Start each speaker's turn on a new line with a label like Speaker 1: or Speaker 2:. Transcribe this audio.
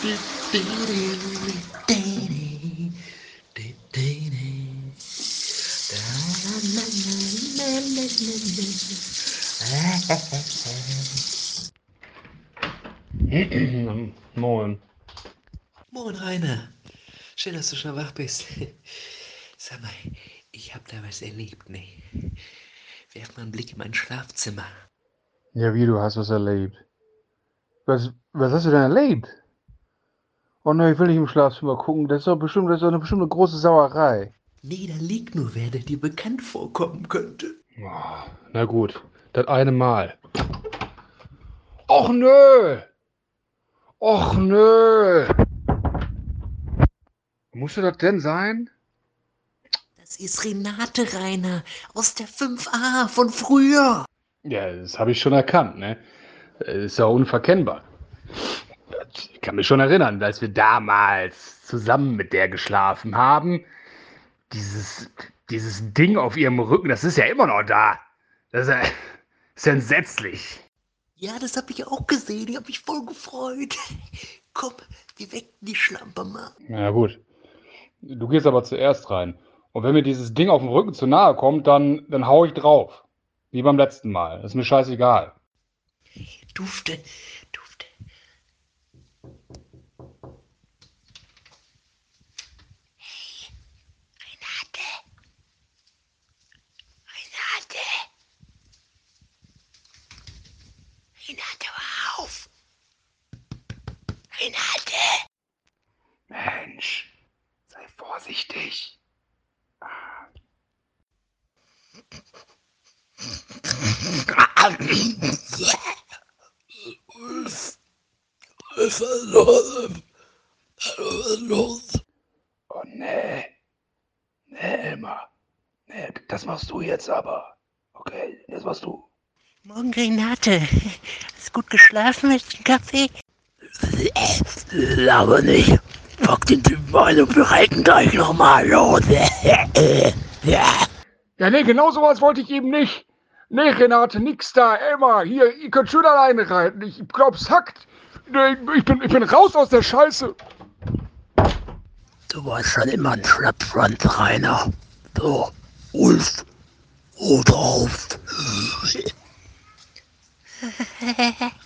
Speaker 1: Moin.
Speaker 2: Moin Rainer. Schön, dass du schon wach bist. Sag mal, ich hab da was erlebt, ne? Werf mal einen Blick in mein Schlafzimmer.
Speaker 1: Ja, wie, du hast was erlebt? Was, was hast du denn erlebt? Oh ne, ich will nicht im Schlafzimmer gucken. Das ist doch bestimmt, das ist doch eine bestimmte große Sauerei.
Speaker 2: Nee, da liegt nur wer, der dir bekannt vorkommen könnte.
Speaker 1: Oh, na gut, das eine Mal. Och nö! Och nö! Musste das denn sein?
Speaker 2: Das ist Renate Rainer aus der 5a von früher.
Speaker 1: Ja, das habe ich schon erkannt, ne? Ist ja unverkennbar. Ich kann mich schon erinnern, als wir damals zusammen mit der geschlafen haben. Dieses, dieses Ding auf ihrem Rücken, das ist ja immer noch da. Das ist ja, ist ja entsetzlich.
Speaker 2: Ja, das hab ich auch gesehen. Ich hab mich voll gefreut. Komm, wir wecken die Schlampe mal.
Speaker 1: Ja, gut. Du gehst aber zuerst rein. Und wenn mir dieses Ding auf dem Rücken zu nahe kommt, dann, dann hau ich drauf. Wie beim letzten Mal. Das ist mir scheißegal.
Speaker 2: Dufte, dufte. Hey, Renate. Renate. Renate, hör auf. Renate.
Speaker 1: Mensch, sei vorsichtig.
Speaker 2: Was ist los? Was ist los?
Speaker 1: Oh nee. Nee, Elmar. Nee, das machst du jetzt aber. Okay, das machst du.
Speaker 2: Morgen, Renate. Hast gut geschlafen mit dem Kaffee? Aber nicht. Pack den Typen ein und wir reiten gleich nochmal los. ja.
Speaker 1: Ja, nee, genau sowas wollte ich eben nicht. Nee, Renate, nix da. Elmar, hier, ihr könnt schön alleine reiten. Ich glaub's hackt. Nee, ich bin, ich bin raus aus der Scheiße.
Speaker 2: Du warst schon immer ein Schlappschwanz, Rainer. So, Ulf. Auf.